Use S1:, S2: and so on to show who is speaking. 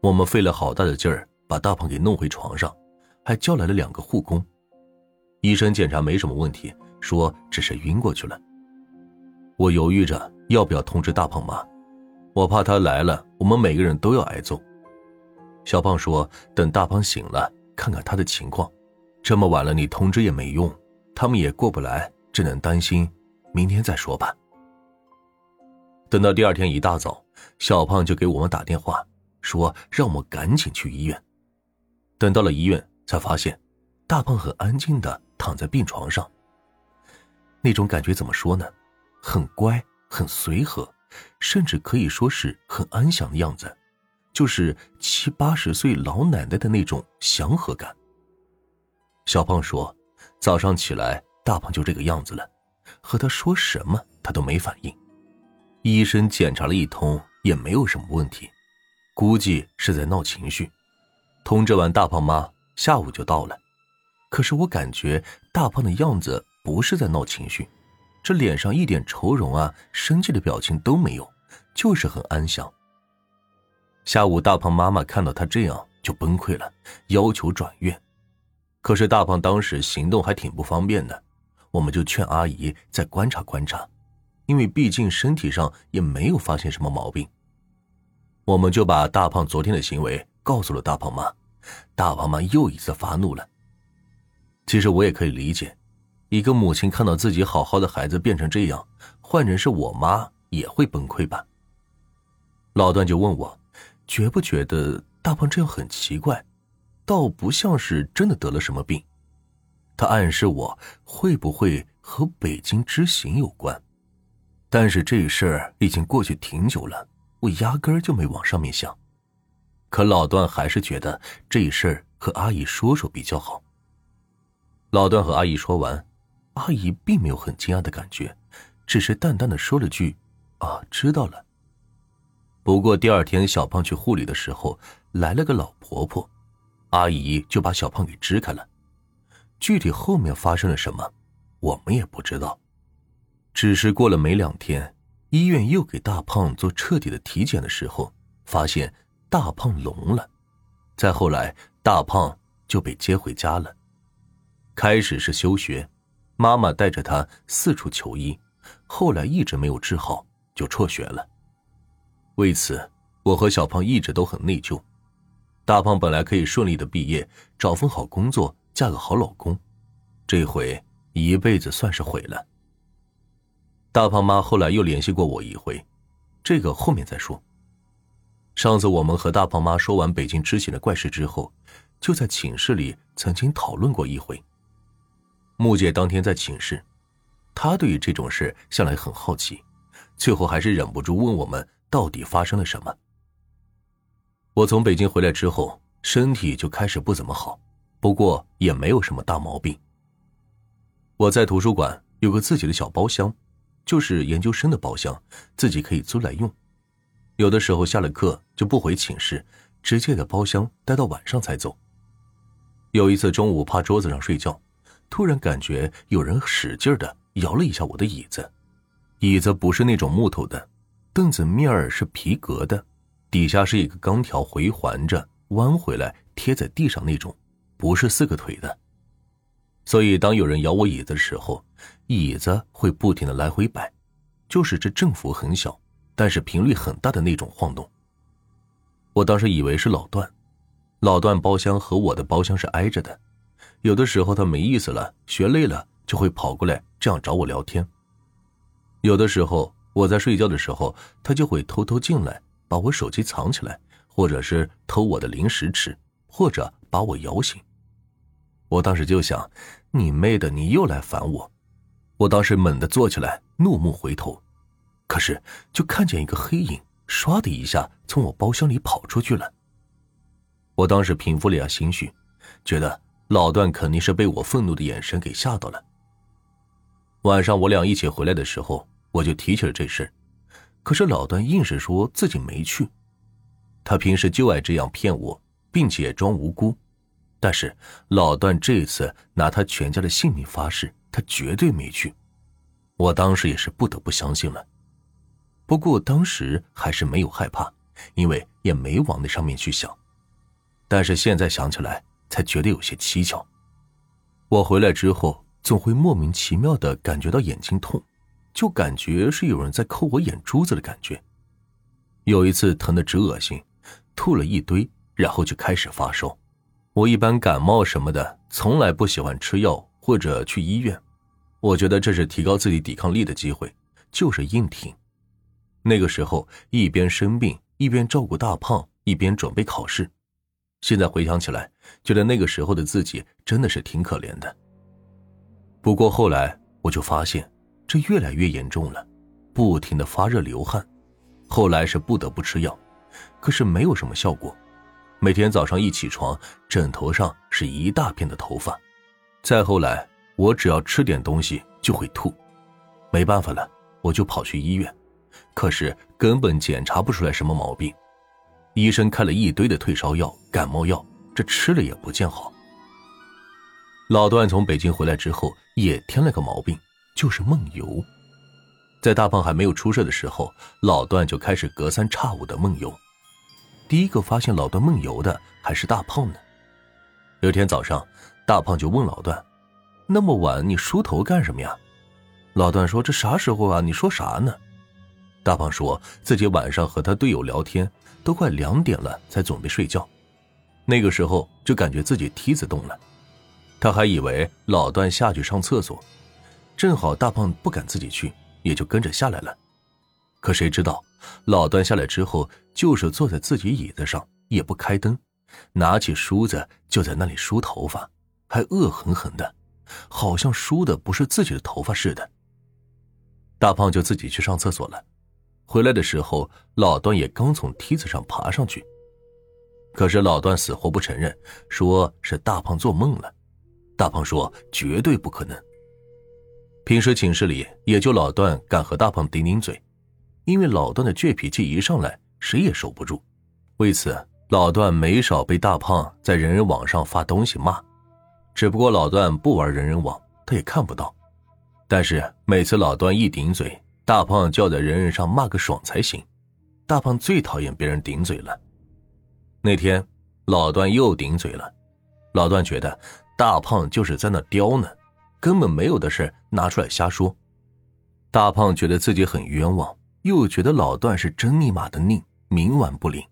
S1: 我们费了好大的劲儿把大胖给弄回床上，还叫来了两个护工。医生检查没什么问题，说只是晕过去了。我犹豫着要不要通知大胖妈，我怕他来了，我们每个人都要挨揍。小胖说：“等大胖醒了，看看他的情况。这么晚了，你通知也没用，他们也过不来，只能担心。明天再说吧。”等到第二天一大早，小胖就给我们打电话，说让我们赶紧去医院。等到了医院，才发现大胖很安静的躺在病床上。那种感觉怎么说呢？很乖，很随和，甚至可以说是很安详的样子，就是七八十岁老奶奶的那种祥和感。小胖说，早上起来，大胖就这个样子了，和他说什么，他都没反应。医生检查了一通，也没有什么问题，估计是在闹情绪。通知完大胖妈，下午就到了。可是我感觉大胖的样子不是在闹情绪，这脸上一点愁容啊、生气的表情都没有，就是很安详。下午大胖妈妈看到他这样就崩溃了，要求转院。可是大胖当时行动还挺不方便的，我们就劝阿姨再观察观察。因为毕竟身体上也没有发现什么毛病，我们就把大胖昨天的行为告诉了大胖妈，大胖妈又一次发怒了。其实我也可以理解，一个母亲看到自己好好的孩子变成这样，换成是我妈也会崩溃吧。老段就问我，觉不觉得大胖这样很奇怪，倒不像是真的得了什么病。他暗示我会不会和北京之行有关。但是这事儿已经过去挺久了，我压根儿就没往上面想。可老段还是觉得这事儿和阿姨说说比较好。老段和阿姨说完，阿姨并没有很惊讶的感觉，只是淡淡的说了句：“啊，知道了。”不过第二天小胖去护理的时候，来了个老婆婆，阿姨就把小胖给支开了。具体后面发生了什么，我们也不知道。只是过了没两天，医院又给大胖做彻底的体检的时候，发现大胖聋了。再后来，大胖就被接回家了。开始是休学，妈妈带着他四处求医，后来一直没有治好，就辍学了。为此，我和小胖一直都很内疚。大胖本来可以顺利的毕业，找份好工作，嫁个好老公，这回一辈子算是毁了。大胖妈后来又联系过我一回，这个后面再说。上次我们和大胖妈说完北京之行的怪事之后，就在寝室里曾经讨论过一回。木姐当天在寝室，她对于这种事向来很好奇，最后还是忍不住问我们到底发生了什么。我从北京回来之后，身体就开始不怎么好，不过也没有什么大毛病。我在图书馆有个自己的小包厢。就是研究生的包厢，自己可以租来用。有的时候下了课就不回寝室，直接在包厢待到晚上才走。有一次中午趴桌子上睡觉，突然感觉有人使劲的摇了一下我的椅子。椅子不是那种木头的，凳子面儿是皮革的，底下是一个钢条回环着弯回来贴在地上那种，不是四个腿的。所以，当有人摇我椅子的时候，椅子会不停的来回摆，就是这振幅很小，但是频率很大的那种晃动。我当时以为是老段，老段包厢和我的包厢是挨着的，有的时候他没意思了，学累了就会跑过来这样找我聊天。有的时候我在睡觉的时候，他就会偷偷进来，把我手机藏起来，或者是偷我的零食吃，或者把我摇醒。我当时就想，你妹的，你又来烦我！我当时猛地坐起来，怒目回头，可是就看见一个黑影，唰的一下从我包厢里跑出去了。我当时平复了下心绪，觉得老段肯定是被我愤怒的眼神给吓到了。晚上我俩一起回来的时候，我就提起了这事，可是老段硬是说自己没去，他平时就爱这样骗我，并且装无辜。但是老段这次拿他全家的性命发誓，他绝对没去。我当时也是不得不相信了。不过当时还是没有害怕，因为也没往那上面去想。但是现在想起来，才觉得有些蹊跷。我回来之后，总会莫名其妙的感觉到眼睛痛，就感觉是有人在抠我眼珠子的感觉。有一次疼得直恶心，吐了一堆，然后就开始发烧。我一般感冒什么的，从来不喜欢吃药或者去医院，我觉得这是提高自己抵抗力的机会，就是硬挺。那个时候一边生病，一边照顾大胖，一边准备考试。现在回想起来，觉得那个时候的自己真的是挺可怜的。不过后来我就发现，这越来越严重了，不停的发热流汗。后来是不得不吃药，可是没有什么效果。每天早上一起床，枕头上是一大片的头发。再后来，我只要吃点东西就会吐，没办法了，我就跑去医院，可是根本检查不出来什么毛病。医生开了一堆的退烧药、感冒药，这吃了也不见好。老段从北京回来之后，也添了个毛病，就是梦游。在大胖还没有出事的时候，老段就开始隔三差五的梦游。第一个发现老段梦游的还是大胖呢。有天早上，大胖就问老段：“那么晚你梳头干什么呀？”老段说：“这啥时候啊？你说啥呢？”大胖说自己晚上和他队友聊天。都快两点了，才准备睡觉。那个时候就感觉自己梯子动了，他还以为老段下去上厕所，正好大胖不敢自己去，也就跟着下来了。可谁知道，老段下来之后就是坐在自己椅子上，也不开灯，拿起梳子就在那里梳头发，还恶狠狠的，好像梳的不是自己的头发似的。大胖就自己去上厕所了。回来的时候，老段也刚从梯子上爬上去，可是老段死活不承认，说是大胖做梦了。大胖说绝对不可能。平时寝室里也就老段敢和大胖顶顶嘴，因为老段的倔脾气一上来，谁也守不住。为此，老段没少被大胖在人人网上发东西骂。只不过老段不玩人人网，他也看不到。但是每次老段一顶嘴，大胖就要在人人上骂个爽才行，大胖最讨厌别人顶嘴了。那天老段又顶嘴了，老段觉得大胖就是在那刁呢，根本没有的事拿出来瞎说。大胖觉得自己很冤枉，又觉得老段是真尼玛的拧，冥顽不灵。